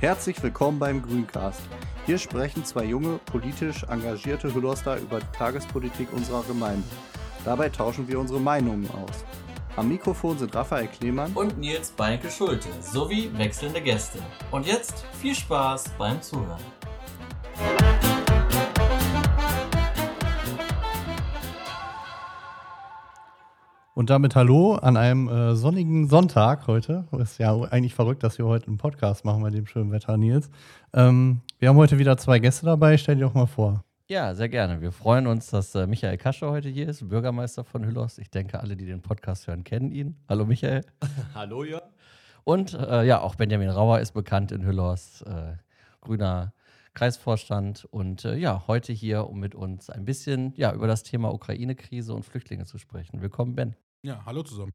Herzlich willkommen beim Grüncast. Hier sprechen zwei junge, politisch engagierte Hüllerster über die Tagespolitik unserer Gemeinde. Dabei tauschen wir unsere Meinungen aus. Am Mikrofon sind Raphael Klemann und Nils Beinke Schulte sowie wechselnde Gäste. Und jetzt viel Spaß beim Zuhören. Und damit hallo an einem äh, sonnigen Sonntag heute. Ist ja eigentlich verrückt, dass wir heute einen Podcast machen bei dem schönen Wetter, Nils. Ähm, wir haben heute wieder zwei Gäste dabei. Stell dir doch mal vor. Ja, sehr gerne. Wir freuen uns, dass äh, Michael Kasche heute hier ist, Bürgermeister von Hüllos. Ich denke, alle, die den Podcast hören, kennen ihn. Hallo Michael. Hallo ja. Und äh, ja, auch Benjamin Rauer ist bekannt in Hüllos, äh, grüner Kreisvorstand. Und äh, ja, heute hier, um mit uns ein bisschen ja, über das Thema Ukraine-Krise und Flüchtlinge zu sprechen. Willkommen, Ben. Ja, hallo zusammen.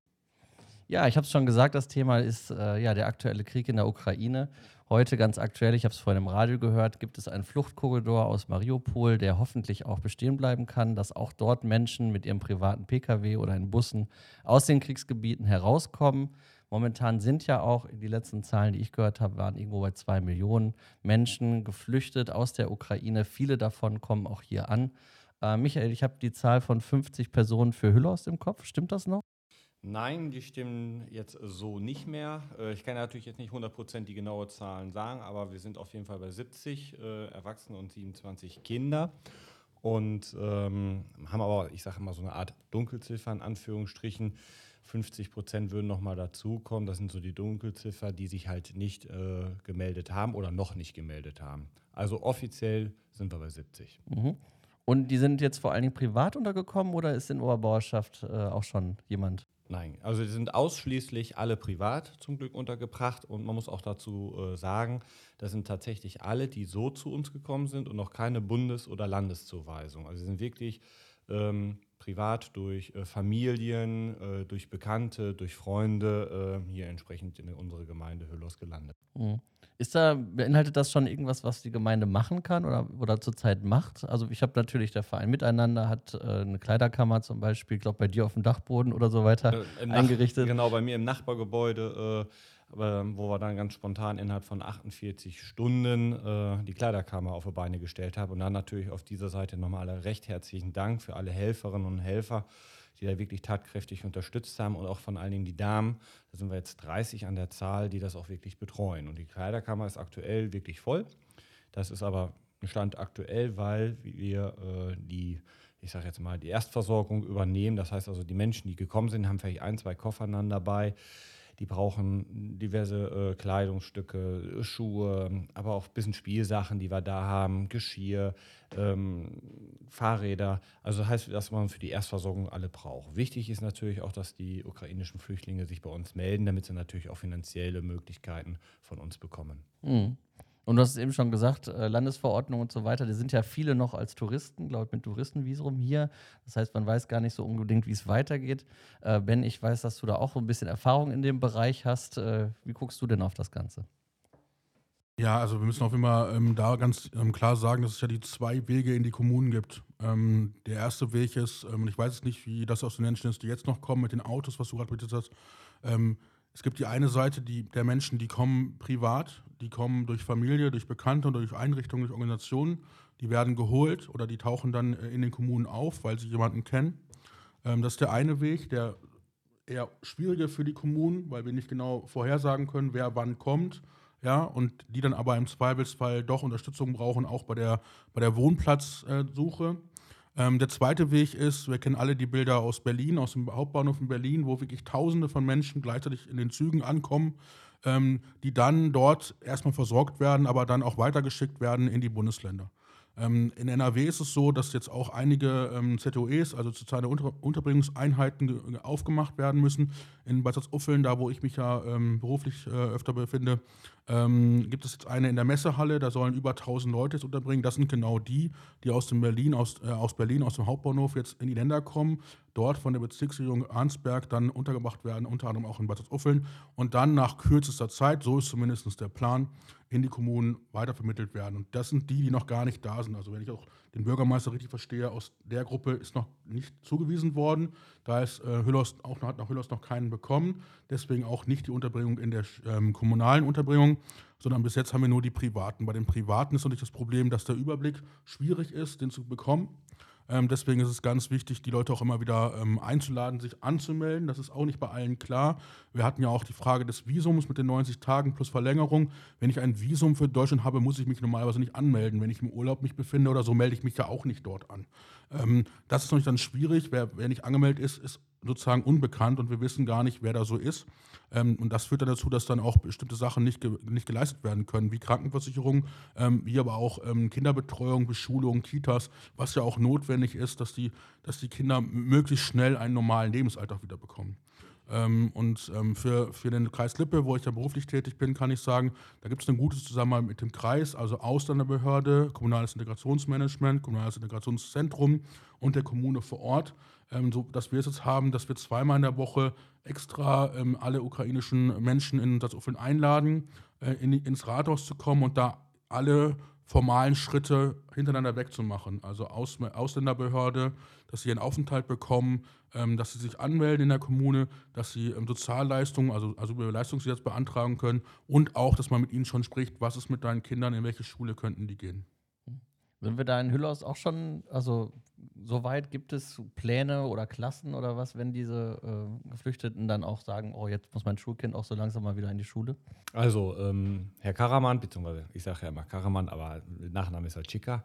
Ja, ich habe es schon gesagt, das Thema ist äh, ja der aktuelle Krieg in der Ukraine. Heute ganz aktuell, ich habe es vorhin im Radio gehört, gibt es einen Fluchtkorridor aus Mariupol, der hoffentlich auch bestehen bleiben kann, dass auch dort Menschen mit ihrem privaten Pkw oder in Bussen aus den Kriegsgebieten herauskommen. Momentan sind ja auch, die letzten Zahlen, die ich gehört habe, waren irgendwo bei zwei Millionen Menschen geflüchtet aus der Ukraine. Viele davon kommen auch hier an. Äh, Michael, ich habe die Zahl von 50 Personen für Hüllerst im Kopf. Stimmt das noch? Nein, die stimmen jetzt so nicht mehr. Äh, ich kann natürlich jetzt nicht 100% die genaue Zahlen sagen, aber wir sind auf jeden Fall bei 70 äh, Erwachsene und 27 Kinder und ähm, haben aber, ich sage immer, so eine Art Dunkelziffer in Anführungsstrichen. 50 Prozent würden nochmal dazukommen. Das sind so die Dunkelziffer, die sich halt nicht äh, gemeldet haben oder noch nicht gemeldet haben. Also offiziell sind wir bei 70. Mhm. Und die sind jetzt vor allen Dingen privat untergekommen oder ist in Oberbauerschaft äh, auch schon jemand? Nein, also die sind ausschließlich alle privat zum Glück untergebracht und man muss auch dazu äh, sagen, das sind tatsächlich alle, die so zu uns gekommen sind und noch keine Bundes- oder Landeszuweisung. Also sie sind wirklich ähm, privat durch äh, Familien, äh, durch Bekannte, durch Freunde äh, hier entsprechend in unsere Gemeinde Hüllos gelandet. Mhm. Ist da, beinhaltet das schon irgendwas, was die Gemeinde machen kann oder, oder zurzeit macht? Also ich habe natürlich, der Verein Miteinander hat äh, eine Kleiderkammer zum Beispiel, ich glaube bei dir auf dem Dachboden oder so weiter äh, eingerichtet. genau, bei mir im Nachbargebäude, äh, wo wir dann ganz spontan innerhalb von 48 Stunden äh, die Kleiderkammer auf die Beine gestellt haben. Und dann natürlich auf dieser Seite nochmal recht herzlichen Dank für alle Helferinnen und Helfer, die da wirklich tatkräftig unterstützt haben und auch von allen Dingen die Damen. Da sind wir jetzt 30 an der Zahl, die das auch wirklich betreuen. Und die Kleiderkammer ist aktuell wirklich voll. Das ist aber ein Stand aktuell, weil wir äh, die, ich sage jetzt mal, die Erstversorgung übernehmen. Das heißt also, die Menschen, die gekommen sind, haben vielleicht ein, zwei Koffer dann dabei die brauchen diverse äh, Kleidungsstücke, Schuhe, aber auch ein bisschen Spielsachen, die wir da haben, Geschirr, ähm, Fahrräder. Also heißt, dass man für die Erstversorgung alle braucht. Wichtig ist natürlich auch, dass die ukrainischen Flüchtlinge sich bei uns melden, damit sie natürlich auch finanzielle Möglichkeiten von uns bekommen. Mhm. Und du hast es eben schon gesagt, äh, Landesverordnung und so weiter, die sind ja viele noch als Touristen, glaube ich, mit Touristenvisum hier. Das heißt, man weiß gar nicht so unbedingt, wie es weitergeht. Äh, ben, ich weiß, dass du da auch ein bisschen Erfahrung in dem Bereich hast. Äh, wie guckst du denn auf das Ganze? Ja, also wir müssen auch immer ähm, da ganz ähm, klar sagen, dass es ja die zwei Wege in die Kommunen gibt. Ähm, der erste Weg ist, ähm, ich weiß es nicht, wie das aus den Menschen ist, die jetzt noch kommen mit den Autos, was du gerade berichtet hast. Es gibt die eine Seite die, der Menschen, die kommen privat, die kommen durch Familie, durch Bekannte oder durch Einrichtungen, durch Organisationen. Die werden geholt oder die tauchen dann äh, in den Kommunen auf, weil sie jemanden kennen. Ähm, das ist der eine Weg, der eher schwieriger für die Kommunen, weil wir nicht genau vorhersagen können, wer wann kommt. Ja, und die dann aber im Zweifelsfall doch Unterstützung brauchen, auch bei der, bei der Wohnplatzsuche. Äh, ähm, der zweite Weg ist, wir kennen alle die Bilder aus Berlin, aus dem Hauptbahnhof in Berlin, wo wirklich Tausende von Menschen gleichzeitig in den Zügen ankommen, ähm, die dann dort erstmal versorgt werden, aber dann auch weitergeschickt werden in die Bundesländer. Ähm, in NRW ist es so, dass jetzt auch einige ähm, ZOEs, also soziale Unter Unterbringungseinheiten, aufgemacht werden müssen. In Bad Salzuffeln, da wo ich mich ja ähm, beruflich äh, öfter befinde, ähm, gibt es jetzt eine in der Messehalle, da sollen über 1000 Leute jetzt unterbringen. Das sind genau die, die aus dem Berlin, aus, äh, aus Berlin, aus dem Hauptbahnhof jetzt in die Länder kommen, dort von der Bezirksregierung Arnsberg dann untergebracht werden, unter anderem auch in Bad Salzuffeln und dann nach kürzester Zeit, so ist zumindest der Plan, in die Kommunen weitervermittelt werden. Und das sind die, die noch gar nicht da sind. Also wenn ich auch den Bürgermeister richtig verstehe, aus der Gruppe ist noch nicht zugewiesen worden. Da ist äh, Hüllos auch hat nach Hüllos noch keinen bekommen. Deswegen auch nicht die Unterbringung in der ähm, kommunalen Unterbringung, sondern bis jetzt haben wir nur die privaten. Bei den privaten ist natürlich das Problem, dass der Überblick schwierig ist, den zu bekommen. Ähm, deswegen ist es ganz wichtig, die Leute auch immer wieder ähm, einzuladen, sich anzumelden. Das ist auch nicht bei allen klar. Wir hatten ja auch die Frage des Visums mit den 90 Tagen plus Verlängerung. Wenn ich ein Visum für Deutschland habe, muss ich mich normalerweise nicht anmelden. Wenn ich im Urlaub mich befinde oder so, melde ich mich ja auch nicht dort an. Ähm, das ist natürlich dann schwierig. Wer, wer nicht angemeldet ist, ist sozusagen unbekannt und wir wissen gar nicht, wer da so ist. Ähm, und das führt dann dazu, dass dann auch bestimmte Sachen nicht, ge nicht geleistet werden können, wie Krankenversicherung, ähm, wie aber auch ähm, Kinderbetreuung, Beschulung, Kitas, was ja auch notwendig ist, dass die, dass die Kinder möglichst schnell einen normalen Lebensalltag wieder bekommen. Ähm, und ähm, für, für den Kreis Lippe, wo ich ja beruflich tätig bin, kann ich sagen, da gibt es ein gutes Zusammenhalt mit dem Kreis, also Ausländerbehörde, kommunales Integrationsmanagement, kommunales Integrationszentrum und der Kommune vor Ort ähm, so dass wir es jetzt haben, dass wir zweimal in der Woche extra ähm, alle ukrainischen Menschen in Salzuflen einladen, äh, in, ins Rathaus zu kommen und da alle formalen Schritte hintereinander wegzumachen. Also Aus, Ausländerbehörde, dass sie einen Aufenthalt bekommen, ähm, dass sie sich anmelden in der Kommune, dass sie ähm, Sozialleistungen, also, also Leistungsgesetz beantragen können und auch, dass man mit ihnen schon spricht, was ist mit deinen Kindern, in welche Schule könnten die gehen. Sind wir da in Hüllhaus auch schon, also soweit gibt es Pläne oder Klassen oder was, wenn diese äh, Geflüchteten dann auch sagen, oh, jetzt muss mein Schulkind auch so langsam mal wieder in die Schule? Also, ähm, Herr Karaman, beziehungsweise ich sage ja immer Karaman, aber Nachname ist halt Chica,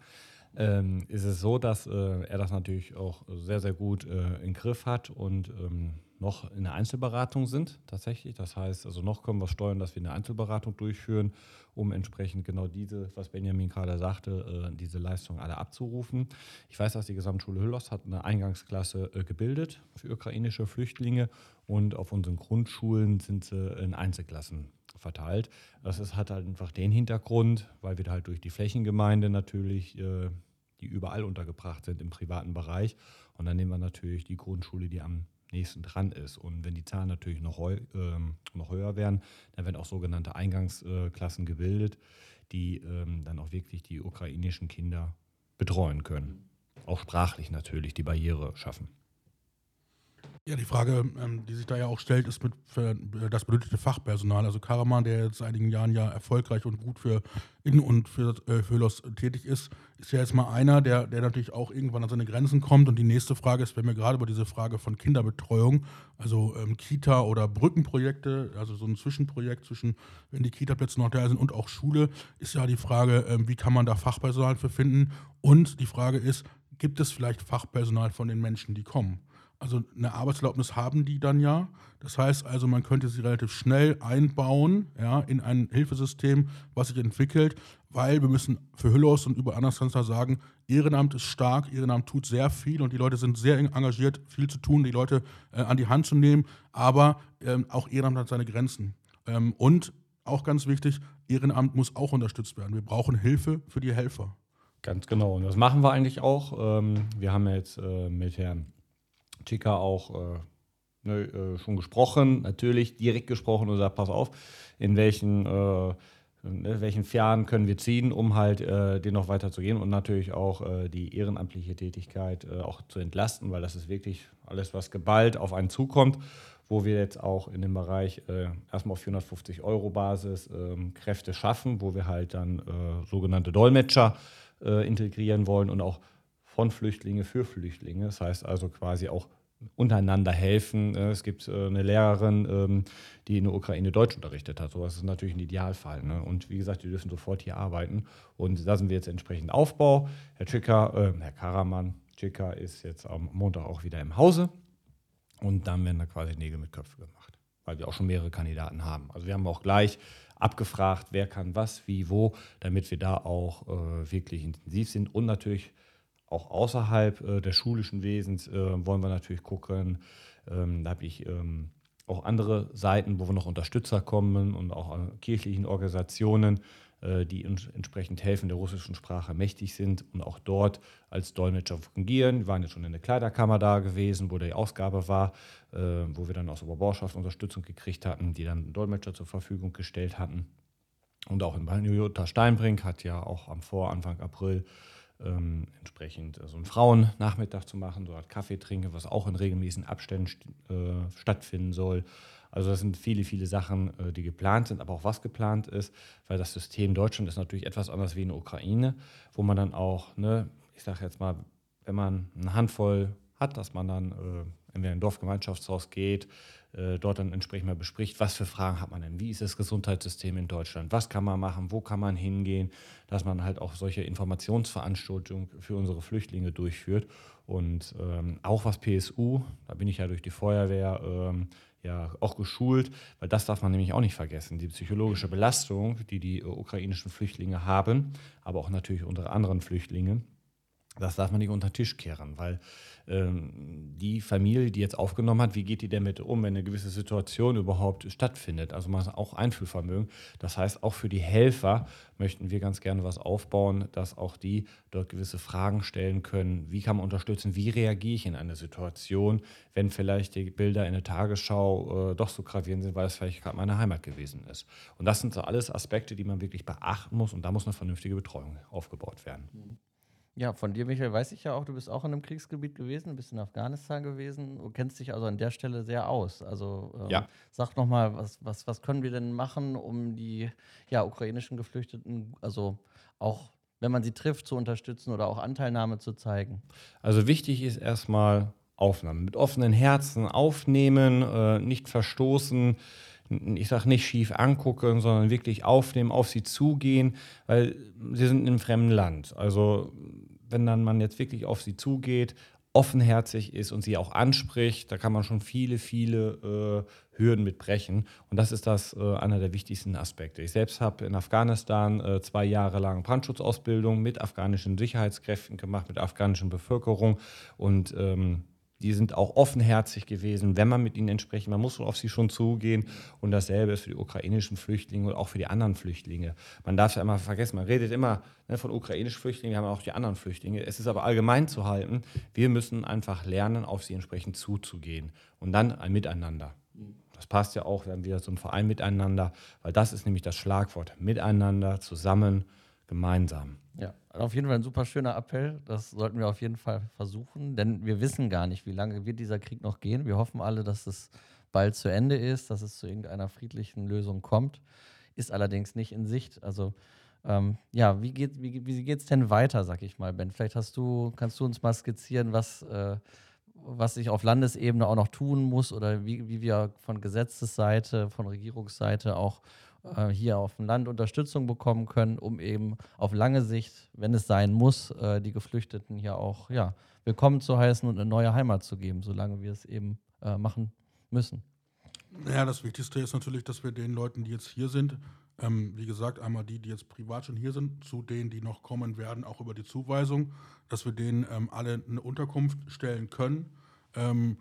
ähm, ist es so, dass äh, er das natürlich auch sehr, sehr gut äh, im Griff hat und ähm, noch in der Einzelberatung sind tatsächlich. Das heißt, also noch können wir steuern, dass wir eine Einzelberatung durchführen, um entsprechend genau diese, was Benjamin gerade sagte, äh, diese Leistung alle abzurufen. Ich weiß, dass die Gesamtschule Hüllos hat eine Eingangsklasse äh, gebildet für ukrainische Flüchtlinge und auf unseren Grundschulen sind sie in Einzelklassen verteilt. Das ist, hat halt einfach den Hintergrund, weil wir halt durch die Flächengemeinde natürlich äh, die überall untergebracht sind im privaten Bereich. Und dann nehmen wir natürlich die Grundschule, die am nächsten dran ist. Und wenn die Zahlen natürlich noch, heu, ähm, noch höher werden, dann werden auch sogenannte Eingangsklassen gebildet, die ähm, dann auch wirklich die ukrainischen Kinder betreuen können. Auch sprachlich natürlich die Barriere schaffen. Ja, die Frage, ähm, die sich da ja auch stellt, ist mit das benötigte Fachpersonal. Also Karaman, der jetzt seit einigen Jahren ja erfolgreich und gut für in und für, äh, für Los tätig ist, ist ja jetzt mal einer, der, der natürlich auch irgendwann an seine Grenzen kommt. Und die nächste Frage ist, wenn wir gerade über diese Frage von Kinderbetreuung, also ähm, Kita oder Brückenprojekte, also so ein Zwischenprojekt zwischen, wenn die Kita-Plätze noch da sind und auch Schule, ist ja die Frage, ähm, wie kann man da Fachpersonal für finden? Und die Frage ist, gibt es vielleicht Fachpersonal von den Menschen, die kommen? Also eine Arbeitserlaubnis haben die dann ja. Das heißt also, man könnte sie relativ schnell einbauen ja, in ein Hilfesystem, was sich entwickelt, weil wir müssen für Hüllos und über anders kannst du sagen, Ehrenamt ist stark, Ehrenamt tut sehr viel und die Leute sind sehr engagiert, viel zu tun, die Leute äh, an die Hand zu nehmen, aber ähm, auch Ehrenamt hat seine Grenzen. Ähm, und auch ganz wichtig, Ehrenamt muss auch unterstützt werden. Wir brauchen Hilfe für die Helfer. Ganz genau. Und das machen wir eigentlich auch. Ähm, wir haben jetzt äh, mit Herrn Chica auch äh, ne, äh, schon gesprochen, natürlich direkt gesprochen und sagt, pass auf, in welchen, äh, in welchen Jahren können wir ziehen, um halt äh, den noch weiter zu gehen und natürlich auch äh, die ehrenamtliche Tätigkeit äh, auch zu entlasten, weil das ist wirklich alles, was geballt auf einen zukommt, wo wir jetzt auch in dem Bereich erstmal auf 450 Euro Basis ähm, Kräfte schaffen, wo wir halt dann sogenannte Dolmetscher integrieren wollen und auch von Flüchtlinge für Flüchtlinge. Das heißt also quasi auch untereinander helfen. Äh, es gibt äh, eine Lehrerin, ähm, die in der Ukraine Deutsch unterrichtet hat. So das ist natürlich ein Idealfall. Ne? Und wie gesagt, die dürfen sofort hier arbeiten. Und da sind wir jetzt entsprechend Aufbau. Herr Tschicker, äh, Herr Karaman, Tschicker ist jetzt am Montag auch wieder im Hause. Und dann werden da quasi Nägel mit Köpfen gemacht, weil wir auch schon mehrere Kandidaten haben. Also wir haben auch gleich abgefragt, wer kann was, wie, wo, damit wir da auch äh, wirklich intensiv sind und natürlich auch außerhalb äh, des schulischen Wesens äh, wollen wir natürlich gucken. Ähm, da habe ich ähm, auch andere Seiten, wo wir noch Unterstützer kommen und auch an kirchlichen Organisationen, äh, die entsprechend helfen, der russischen Sprache mächtig sind und auch dort als Dolmetscher fungieren. Wir waren jetzt schon in der Kleiderkammer da gewesen, wo die Ausgabe war, äh, wo wir dann aus Oberborschaft Unterstützung gekriegt hatten, die dann Dolmetscher zur Verfügung gestellt hatten. Und auch in Jutta Steinbrink hat ja auch am Vor Anfang April ähm, entsprechend so einen Frauennachmittag zu machen, dort Kaffee trinken, was auch in regelmäßigen Abständen äh, stattfinden soll. Also das sind viele, viele Sachen, äh, die geplant sind, aber auch was geplant ist, weil das System Deutschland ist natürlich etwas anders wie in der Ukraine, wo man dann auch, ne, ich sage jetzt mal, wenn man eine Handvoll hat, dass man dann äh, entweder in ein Dorfgemeinschaftshaus geht, äh, dort dann entsprechend mal bespricht, was für Fragen hat man denn, wie ist das Gesundheitssystem in Deutschland, was kann man machen, wo kann man hingehen, dass man halt auch solche Informationsveranstaltungen für unsere Flüchtlinge durchführt. Und ähm, auch was PSU, da bin ich ja durch die Feuerwehr ähm, ja auch geschult, weil das darf man nämlich auch nicht vergessen. Die psychologische Belastung, die die ukrainischen Flüchtlinge haben, aber auch natürlich unsere anderen Flüchtlinge, das darf man nicht unter den Tisch kehren, weil ähm, die Familie, die jetzt aufgenommen hat, wie geht die damit um, wenn eine gewisse Situation überhaupt stattfindet? Also man hat auch Einfühlvermögen. Das heißt, auch für die Helfer möchten wir ganz gerne was aufbauen, dass auch die dort gewisse Fragen stellen können. Wie kann man unterstützen? Wie reagiere ich in einer Situation, wenn vielleicht die Bilder in der Tagesschau äh, doch so gravierend sind, weil es vielleicht gerade meine Heimat gewesen ist? Und das sind so alles Aspekte, die man wirklich beachten muss und da muss eine vernünftige Betreuung aufgebaut werden. Mhm. Ja, von dir, Michael, weiß ich ja auch, du bist auch in einem Kriegsgebiet gewesen, bist in Afghanistan gewesen, du kennst dich also an der Stelle sehr aus. Also ähm, ja. sag nochmal, was, was, was können wir denn machen, um die ja, ukrainischen Geflüchteten, also auch wenn man sie trifft, zu unterstützen oder auch Anteilnahme zu zeigen? Also wichtig ist erstmal Aufnahme. Mit offenen Herzen aufnehmen, äh, nicht verstoßen ich sage nicht schief angucken, sondern wirklich aufnehmen, auf sie zugehen, weil sie sind in einem fremden Land. Also wenn dann man jetzt wirklich auf sie zugeht, offenherzig ist und sie auch anspricht, da kann man schon viele, viele äh, Hürden mitbrechen. Und das ist das äh, einer der wichtigsten Aspekte. Ich selbst habe in Afghanistan äh, zwei Jahre lang Brandschutzausbildung mit afghanischen Sicherheitskräften gemacht, mit afghanischen Bevölkerung und ähm, die sind auch offenherzig gewesen, wenn man mit ihnen entspricht. Man muss auf sie schon zugehen. Und dasselbe ist für die ukrainischen Flüchtlinge und auch für die anderen Flüchtlinge. Man darf ja immer vergessen, man redet immer ne, von ukrainischen Flüchtlingen, wir haben auch die anderen Flüchtlinge. Es ist aber allgemein zu halten, wir müssen einfach lernen, auf sie entsprechend zuzugehen. Und dann ein Miteinander. Das passt ja auch, wir haben wieder so ein Verein miteinander, weil das ist nämlich das Schlagwort. Miteinander, zusammen, gemeinsam. Ja, auf jeden Fall ein super schöner Appell. Das sollten wir auf jeden Fall versuchen, denn wir wissen gar nicht, wie lange wird dieser Krieg noch gehen. Wir hoffen alle, dass es bald zu Ende ist, dass es zu irgendeiner friedlichen Lösung kommt. Ist allerdings nicht in Sicht. Also ähm, ja, wie geht wie, wie geht's denn weiter, sag ich mal, Ben? Vielleicht hast du, kannst du uns mal skizzieren, was, äh, was sich auf Landesebene auch noch tun muss oder wie, wie wir von Gesetzesseite, von Regierungsseite auch äh, hier auf dem Land Unterstützung bekommen können, um eben auf lange Sicht, wenn es sein muss, äh, die Geflüchteten hier auch ja, willkommen zu heißen und eine neue Heimat zu geben, solange wir es eben äh, machen müssen. Ja, das Wichtigste ist natürlich, dass wir den Leuten, die jetzt hier sind, ähm, wie gesagt, einmal die, die jetzt privat schon hier sind, zu denen, die noch kommen werden, auch über die Zuweisung, dass wir denen ähm, alle eine Unterkunft stellen können. Ähm,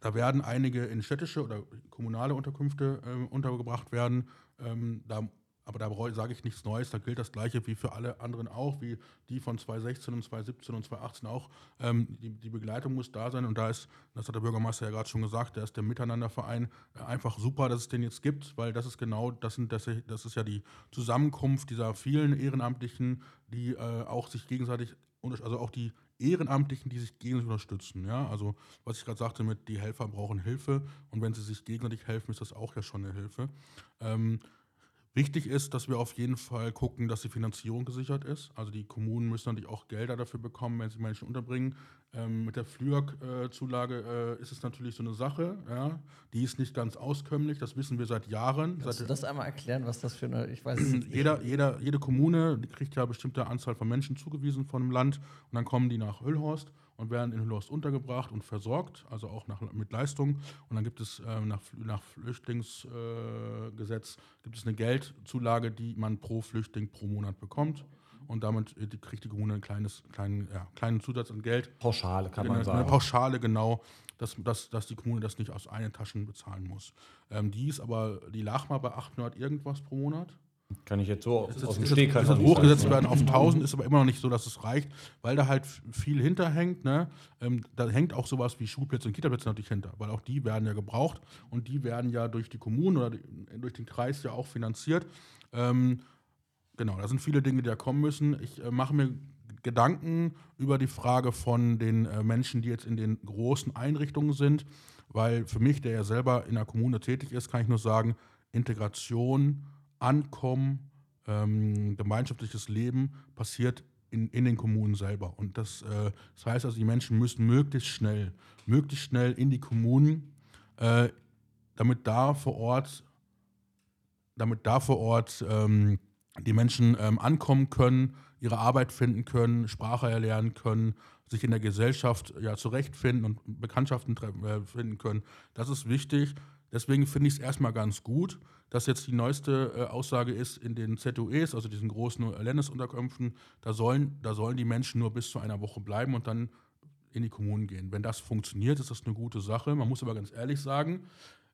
da werden einige in städtische oder kommunale Unterkünfte äh, untergebracht werden. Ähm, da, aber da sage ich nichts Neues, da gilt das Gleiche wie für alle anderen auch, wie die von 2016 und 2017 und 2018 auch. Ähm, die, die, Begleitung muss da sein und da ist, das hat der Bürgermeister ja gerade schon gesagt, da ist der Miteinanderverein äh, einfach super, dass es den jetzt gibt, weil das ist genau, das, sind, das, ist ja die Zusammenkunft dieser vielen Ehrenamtlichen, die äh, auch sich gegenseitig, also auch die Ehrenamtlichen, die sich gegenseitig unterstützen. Ja? Also, was ich gerade sagte, mit die Helfer brauchen Hilfe und wenn sie sich gegenseitig helfen, ist das auch ja schon eine Hilfe. Ähm, Wichtig ist, dass wir auf jeden Fall gucken, dass die Finanzierung gesichert ist. Also die Kommunen müssen natürlich auch Gelder dafür bekommen, wenn sie Menschen unterbringen. Ähm, mit der FLÜAG-Zulage äh, ist es natürlich so eine Sache. Ja? Die ist nicht ganz auskömmlich, das wissen wir seit Jahren. Kannst seit du das einmal erklären, was das für eine, ich weiß jeder, jeder, Jede Kommune kriegt ja eine bestimmte Anzahl von Menschen zugewiesen von einem Land und dann kommen die nach Hüllhorst und werden in Hüllhorst untergebracht und versorgt, also auch nach, mit Leistung. Und dann gibt es äh, nach, nach Flüchtlingsgesetz gibt es eine Geldzulage, die man pro Flüchtling pro Monat bekommt. Und damit äh, kriegt die Kommune einen kleines, kleinen, ja, kleinen Zusatz an Geld. Pauschale kann man Eine, sagen. eine Pauschale, genau, dass, dass, dass die Kommune das nicht aus eigenen Taschen bezahlen muss. Ähm, die ist aber, die lag mal bei 800 irgendwas pro Monat. Kann ich jetzt so aus, dem Stegreif ist hochgesetzt werden auf 1000, ist aber immer noch nicht so, dass es reicht, weil da halt viel hinterhängt. Ne? Ähm, da hängt auch sowas wie Schulplätze und Kitaplätze natürlich hinter, weil auch die werden ja gebraucht und die werden ja durch die Kommunen oder die, durch den Kreis ja auch finanziert. Ähm, genau, da sind viele Dinge, die da kommen müssen. Ich äh, mache mir Gedanken über die Frage von den äh, Menschen, die jetzt in den großen Einrichtungen sind, weil für mich, der ja selber in der Kommune tätig ist, kann ich nur sagen, Integration, Ankommen, ähm, gemeinschaftliches Leben passiert in, in den Kommunen selber. Und das, äh, das heißt also, die Menschen müssen möglichst schnell, möglichst schnell in die Kommunen, äh, damit da vor Ort, damit da vor Ort ähm, die Menschen ähm, ankommen können, ihre Arbeit finden können, Sprache erlernen können, sich in der Gesellschaft ja, zurechtfinden und Bekanntschaften äh, finden können. Das ist wichtig. Deswegen finde ich es erstmal ganz gut, dass jetzt die neueste äh, Aussage ist in den ZUEs, also diesen großen Landesunterkünften, da sollen, da sollen die Menschen nur bis zu einer Woche bleiben und dann in die Kommunen gehen. Wenn das funktioniert, ist das eine gute Sache. Man muss aber ganz ehrlich sagen,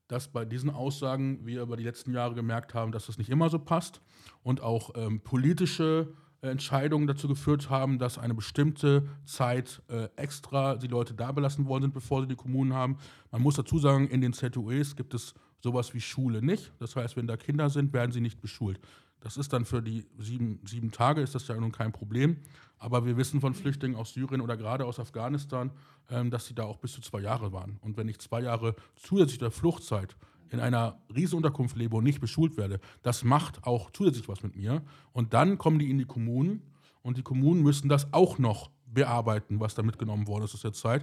dass bei diesen Aussagen wir über die letzten Jahre gemerkt haben, dass das nicht immer so passt und auch ähm, politische Entscheidungen dazu geführt haben, dass eine bestimmte Zeit äh, extra die Leute da belassen worden sind, bevor sie die Kommunen haben. Man muss dazu sagen, in den ZUEs gibt es sowas wie Schule nicht. Das heißt, wenn da Kinder sind, werden sie nicht beschult. Das ist dann für die sieben, sieben Tage, ist das ja nun kein Problem. Aber wir wissen von Flüchtlingen aus Syrien oder gerade aus Afghanistan, ähm, dass sie da auch bis zu zwei Jahre waren. Und wenn ich zwei Jahre zusätzlich der Fluchtzeit in einer Riesenunterkunft lebe und nicht beschult werde, das macht auch zusätzlich was mit mir. Und dann kommen die in die Kommunen und die Kommunen müssen das auch noch bearbeiten, was da mitgenommen worden ist aus der Zeit.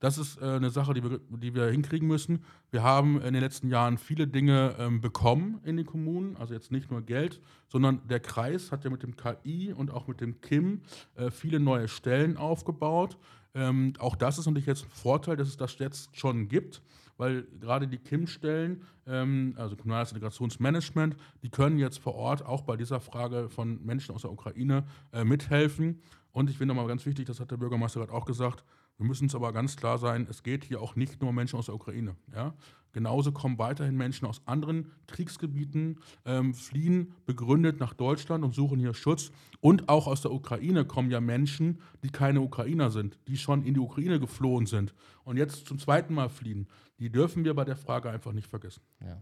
Das ist äh, eine Sache, die wir, die wir hinkriegen müssen. Wir haben in den letzten Jahren viele Dinge ähm, bekommen in den Kommunen, also jetzt nicht nur Geld, sondern der Kreis hat ja mit dem KI und auch mit dem KIM äh, viele neue Stellen aufgebaut. Ähm, auch das ist natürlich jetzt ein Vorteil, dass es das jetzt schon gibt, weil gerade die KIM-Stellen, ähm, also Kommunales Integrationsmanagement, die können jetzt vor Ort auch bei dieser Frage von Menschen aus der Ukraine äh, mithelfen. Und ich finde nochmal ganz wichtig, das hat der Bürgermeister gerade auch gesagt, wir müssen uns aber ganz klar sein, es geht hier auch nicht nur um Menschen aus der Ukraine. Ja? Genauso kommen weiterhin Menschen aus anderen Kriegsgebieten, ähm, fliehen begründet nach Deutschland und suchen hier Schutz. Und auch aus der Ukraine kommen ja Menschen, die keine Ukrainer sind, die schon in die Ukraine geflohen sind und jetzt zum zweiten Mal fliehen. Die dürfen wir bei der Frage einfach nicht vergessen. Ja.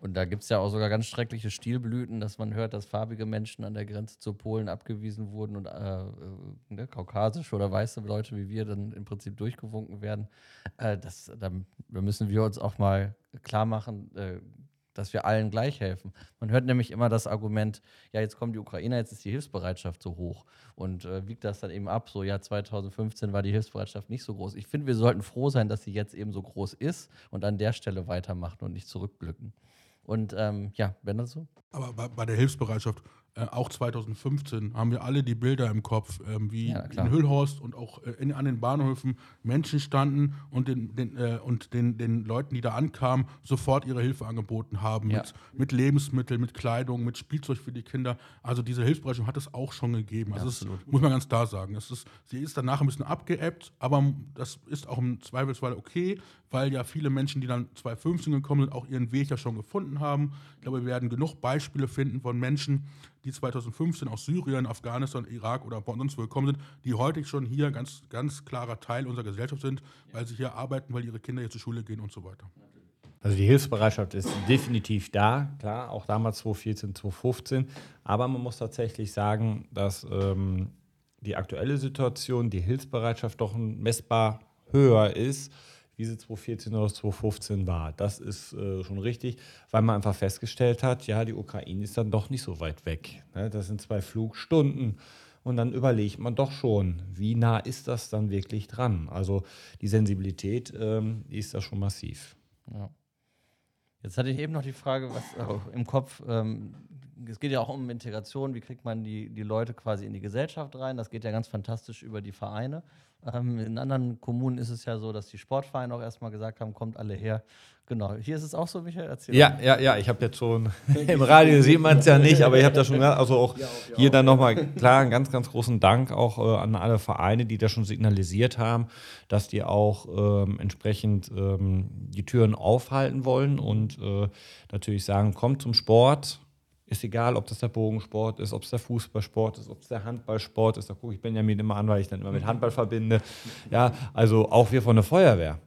Und da gibt es ja auch sogar ganz schreckliche Stilblüten, dass man hört, dass farbige Menschen an der Grenze zu Polen abgewiesen wurden und äh, äh, ne, kaukasische oder weiße Leute wie wir dann im Prinzip durchgewunken werden. Äh, das, da müssen wir uns auch mal klar machen, äh, dass wir allen gleich helfen. Man hört nämlich immer das Argument, ja, jetzt kommen die Ukrainer, jetzt ist die Hilfsbereitschaft so hoch und äh, wiegt das dann eben ab, so ja, 2015 war die Hilfsbereitschaft nicht so groß. Ich finde, wir sollten froh sein, dass sie jetzt eben so groß ist und an der Stelle weitermachen und nicht zurückblicken. Und ähm, ja, wenn das so? Aber bei, bei der Hilfsbereitschaft, äh, auch 2015, haben wir alle die Bilder im Kopf, ähm, wie Ja, in Hüllhorst und auch äh, in, an den Bahnhöfen Menschen standen und den, den, äh, und den, den Leuten, die da ankamen, sofort ihre Hilfe angeboten haben. Ja. Mit, mit Lebensmitteln, mit Kleidung, mit Spielzeug für die Kinder. Also diese Hilfsbereitschaft hat es auch schon gegeben. Also es ist, muss man ganz klar sagen. Es ist, sie ist danach ein bisschen abgeebbt, aber das ist auch im Zweifelsfall okay, weil ja viele Menschen, die dann 2015 gekommen sind, auch ihren Weg ja schon gefunden haben. Ich glaube, wir werden genug Beispiele finden von Menschen, die 2015 aus Syrien, Afghanistan, Irak oder sonst wo gekommen sind, die heute schon hier ganz, ganz klarer Teil unserer Gesellschaft sind, weil sie hier arbeiten, weil ihre Kinder hier zur Schule gehen und so weiter. Also die Hilfsbereitschaft ist definitiv da, klar, auch damals 2014, 2015. Aber man muss tatsächlich sagen, dass ähm, die aktuelle Situation, die Hilfsbereitschaft doch messbar höher ist, wie sie 2014 oder 2015 war. Das ist äh, schon richtig, weil man einfach festgestellt hat, ja, die Ukraine ist dann doch nicht so weit weg. Ne? Das sind zwei Flugstunden. Und dann überlegt man doch schon, wie nah ist das dann wirklich dran? Also die Sensibilität, ähm, die ist da schon massiv. Ja. Jetzt hatte ich eben noch die Frage, was auch im Kopf ähm, es geht ja auch um Integration, wie kriegt man die, die Leute quasi in die Gesellschaft rein. Das geht ja ganz fantastisch über die Vereine. Ähm, in anderen Kommunen ist es ja so, dass die Sportvereine auch erstmal gesagt haben, kommt alle her. Genau, hier ist es auch so, Michael, erzähl Ja, ja, ja, ich habe jetzt schon, im Radio sieht man es ja nicht, aber ich habe da schon, also auch hier dann nochmal, klar, einen ganz, ganz großen Dank auch äh, an alle Vereine, die da schon signalisiert haben, dass die auch ähm, entsprechend ähm, die Türen aufhalten wollen und äh, natürlich sagen, kommt zum Sport, ist egal, ob das der Bogensport ist, ob es der Fußballsport ist, ob es der Handballsport ist. Da gucke ich Benjamin immer an, weil ich dann immer mit Handball verbinde. Ja, also auch wir von der Feuerwehr.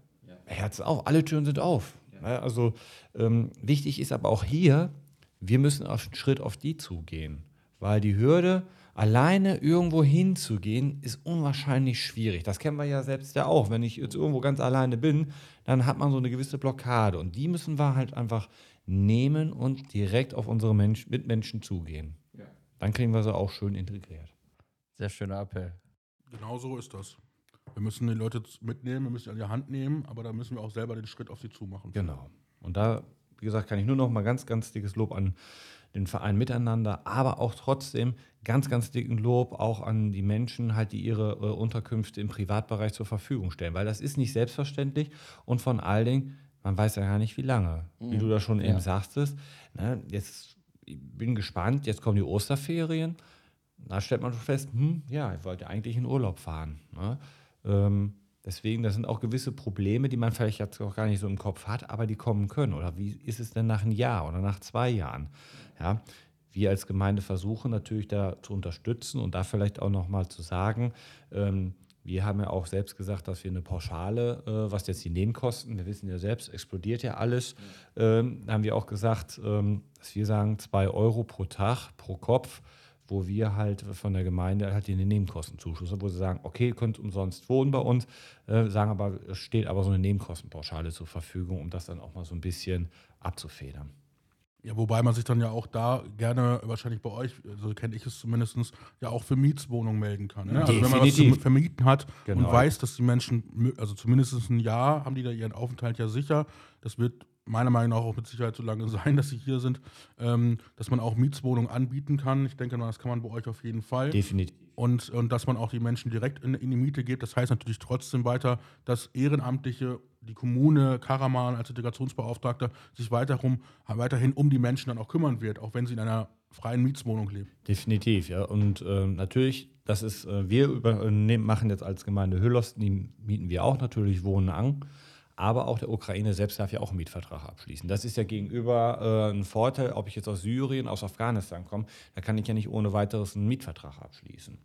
Herz auf, alle Türen sind auf. Ja, also ähm, wichtig ist aber auch hier, wir müssen einen Schritt auf die zugehen, weil die Hürde, alleine irgendwo hinzugehen, ist unwahrscheinlich schwierig. Das kennen wir ja selbst ja auch. Wenn ich jetzt irgendwo ganz alleine bin, dann hat man so eine gewisse Blockade und die müssen wir halt einfach nehmen und direkt auf unsere Mensch Mitmenschen zugehen. Ja. Dann kriegen wir sie auch schön integriert. Sehr schöner Appell. Genau so ist das. Wir müssen die Leute mitnehmen, wir müssen sie an die Hand nehmen, aber da müssen wir auch selber den Schritt auf sie zumachen. Genau. Und da, wie gesagt, kann ich nur noch mal ganz, ganz dickes Lob an den Verein miteinander, aber auch trotzdem ganz, ganz dicken Lob auch an die Menschen, halt, die ihre äh, Unterkünfte im Privatbereich zur Verfügung stellen, weil das ist nicht selbstverständlich und von allen Dingen, man weiß ja gar nicht, wie lange. Mhm. Wie du da schon ja. eben sagtest, ne, jetzt ich bin gespannt, jetzt kommen die Osterferien, da stellt man schon fest, hm, ja, ich wollte eigentlich in Urlaub fahren. Ne? Ähm, deswegen, das sind auch gewisse Probleme, die man vielleicht jetzt auch gar nicht so im Kopf hat, aber die kommen können. Oder wie ist es denn nach einem Jahr oder nach zwei Jahren? Ja, wir als Gemeinde versuchen natürlich da zu unterstützen und da vielleicht auch nochmal zu sagen, ähm, wir haben ja auch selbst gesagt, dass wir eine Pauschale, äh, was jetzt die Nebenkosten, wir wissen ja selbst, explodiert ja alles, ähm, haben wir auch gesagt, ähm, dass wir sagen, zwei Euro pro Tag, pro Kopf wo wir halt von der Gemeinde halt den Nebenkostenzuschuss, wo sie sagen, okay, ihr könnt umsonst wohnen bei uns, äh, sagen aber, es steht aber so eine Nebenkostenpauschale zur Verfügung, um das dann auch mal so ein bisschen abzufedern. Ja, wobei man sich dann ja auch da gerne, wahrscheinlich bei euch, so kenne ich es zumindest, ja auch für Mietswohnungen melden kann. Ne? Also wenn man was zu vermieten hat genau. und weiß, dass die Menschen, also zumindest ein Jahr, haben die da ihren Aufenthalt ja sicher. Das wird meiner Meinung nach auch mit Sicherheit so lange sein, dass sie hier sind, ähm, dass man auch Mietswohnungen anbieten kann. Ich denke mal, das kann man bei euch auf jeden Fall. Definitiv. Und, und dass man auch die Menschen direkt in, in die Miete gibt. Das heißt natürlich trotzdem weiter, dass Ehrenamtliche, die Kommune, Karaman als Integrationsbeauftragter sich weiterhin, weiterhin um die Menschen dann auch kümmern wird, auch wenn sie in einer freien Mietswohnung leben. Definitiv, ja. Und äh, natürlich, das ist, äh, wir über, äh, machen jetzt als Gemeinde Hüllost, die mieten wir auch natürlich Wohnen an. Aber auch der Ukraine selbst darf ja auch einen Mietvertrag abschließen. Das ist ja gegenüber äh, ein Vorteil, ob ich jetzt aus Syrien, aus Afghanistan komme, da kann ich ja nicht ohne weiteres einen Mietvertrag abschließen.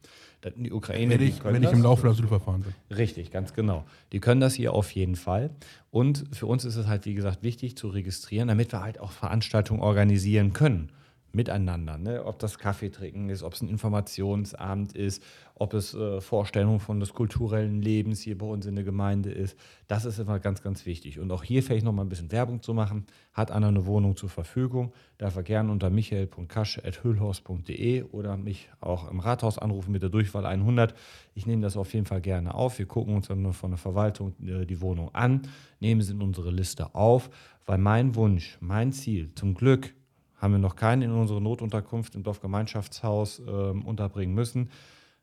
Die Ukraine, wenn ich, wenn ich im Laufe der Asylverfahren bin. Richtig, ganz genau. Die können das hier auf jeden Fall. Und für uns ist es halt, wie gesagt, wichtig zu registrieren, damit wir halt auch Veranstaltungen organisieren können miteinander. Ne? Ob das Kaffee trinken ist, ob es ein Informationsabend ist, ob es äh, Vorstellungen von des kulturellen Lebens hier bei uns in der Gemeinde ist. Das ist immer ganz, ganz wichtig. Und auch hier vielleicht noch mal ein bisschen Werbung zu machen. Hat einer eine Wohnung zur Verfügung, darf er gerne unter michael.kasche.hüllhorst.de oder mich auch im Rathaus anrufen mit der Durchwahl 100. Ich nehme das auf jeden Fall gerne auf. Wir gucken uns dann von der Verwaltung äh, die Wohnung an, nehmen sie in unsere Liste auf, weil mein Wunsch, mein Ziel, zum Glück haben wir noch keinen in unsere Notunterkunft im Dorfgemeinschaftshaus äh, unterbringen müssen.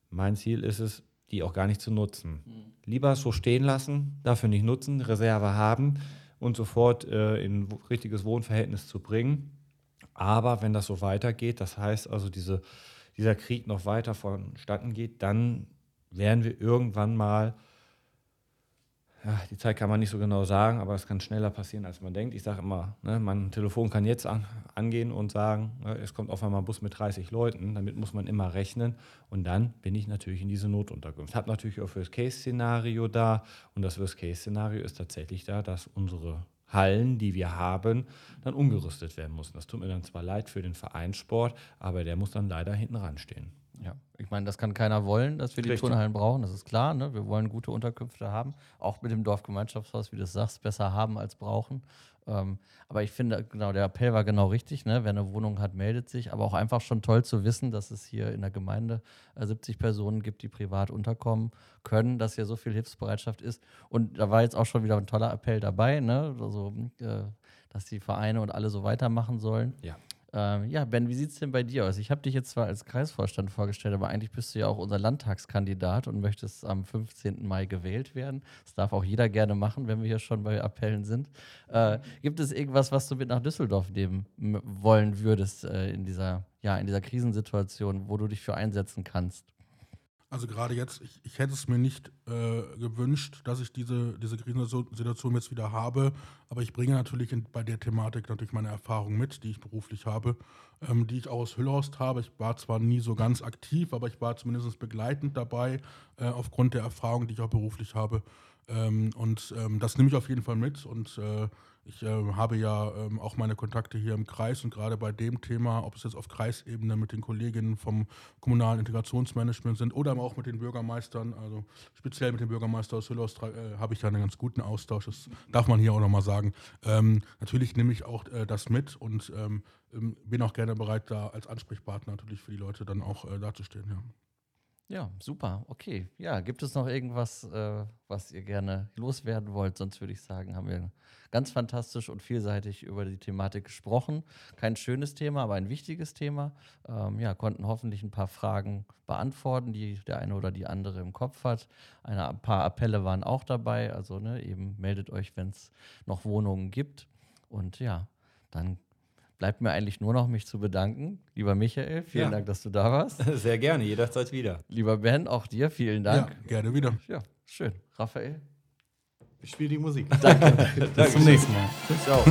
Mein Ziel ist es, die auch gar nicht zu nutzen. Mhm. Lieber so stehen lassen, dafür nicht nutzen, Reserve haben und sofort äh, in richtiges Wohnverhältnis zu bringen. Aber wenn das so weitergeht, das heißt also diese, dieser Krieg noch weiter vonstatten geht, dann werden wir irgendwann mal ja, die Zeit kann man nicht so genau sagen, aber es kann schneller passieren, als man denkt. Ich sage immer, ne, mein Telefon kann jetzt an, angehen und sagen, ne, es kommt auf einmal ein Bus mit 30 Leuten. Damit muss man immer rechnen. Und dann bin ich natürlich in diese Notunterkunft. Habe natürlich auch Worst-Case-Szenario da. Und das Worst-Case-Szenario ist tatsächlich da, dass unsere Hallen, die wir haben, dann umgerüstet werden müssen. Das tut mir dann zwar leid für den Vereinssport, aber der muss dann leider hinten ranstehen. Ja, ich meine, das kann keiner wollen, dass wir die Richtig. Turnhallen brauchen, das ist klar. Ne? Wir wollen gute Unterkünfte haben, auch mit dem Dorfgemeinschaftshaus, wie du sagst, besser haben als brauchen. Ähm, aber ich finde, genau, der Appell war genau richtig. Ne? Wer eine Wohnung hat, meldet sich. Aber auch einfach schon toll zu wissen, dass es hier in der Gemeinde äh, 70 Personen gibt, die privat unterkommen können, dass hier so viel Hilfsbereitschaft ist. Und da war jetzt auch schon wieder ein toller Appell dabei, ne? also, äh, dass die Vereine und alle so weitermachen sollen. Ja. Ähm, ja, Ben, wie sieht es denn bei dir aus? Ich habe dich jetzt zwar als Kreisvorstand vorgestellt, aber eigentlich bist du ja auch unser Landtagskandidat und möchtest am 15. Mai gewählt werden. Das darf auch jeder gerne machen, wenn wir hier schon bei Appellen sind. Äh, gibt es irgendwas, was du mit nach Düsseldorf nehmen wollen würdest äh, in, dieser, ja, in dieser Krisensituation, wo du dich für einsetzen kannst? Also gerade jetzt, ich, ich hätte es mir nicht äh, gewünscht, dass ich diese, diese Krisensituation jetzt wieder habe, aber ich bringe natürlich in, bei der Thematik natürlich meine Erfahrung mit, die ich beruflich habe, ähm, die ich auch aus Hüllhorst habe. Ich war zwar nie so ganz aktiv, aber ich war zumindest begleitend dabei, äh, aufgrund der Erfahrung, die ich auch beruflich habe. Ähm, und ähm, das nehme ich auf jeden Fall mit und äh, ich äh, habe ja ähm, auch meine Kontakte hier im Kreis und gerade bei dem Thema, ob es jetzt auf Kreisebene mit den Kolleginnen vom kommunalen Integrationsmanagement sind oder auch mit den Bürgermeistern, also speziell mit dem Bürgermeister aus Hüllos, äh, habe ich da einen ganz guten Austausch. Das darf man hier auch nochmal sagen. Ähm, natürlich nehme ich auch äh, das mit und ähm, ähm, bin auch gerne bereit, da als Ansprechpartner natürlich für die Leute dann auch äh, dazustehen. Ja. Ja, super. Okay. Ja, gibt es noch irgendwas, äh, was ihr gerne loswerden wollt? Sonst würde ich sagen, haben wir ganz fantastisch und vielseitig über die Thematik gesprochen. Kein schönes Thema, aber ein wichtiges Thema. Ähm, ja, konnten hoffentlich ein paar Fragen beantworten, die der eine oder die andere im Kopf hat. Eine, ein paar Appelle waren auch dabei. Also ne, eben meldet euch, wenn es noch Wohnungen gibt. Und ja, dann bleibt mir eigentlich nur noch, mich zu bedanken. Lieber Michael, vielen ja. Dank, dass du da warst. Sehr gerne, jederzeit wieder. Lieber Ben, auch dir vielen Dank. Ja, gerne wieder. Ja, schön. Raphael? Ich spiele die Musik. Danke. Bis zum nächsten Mal. Ciao.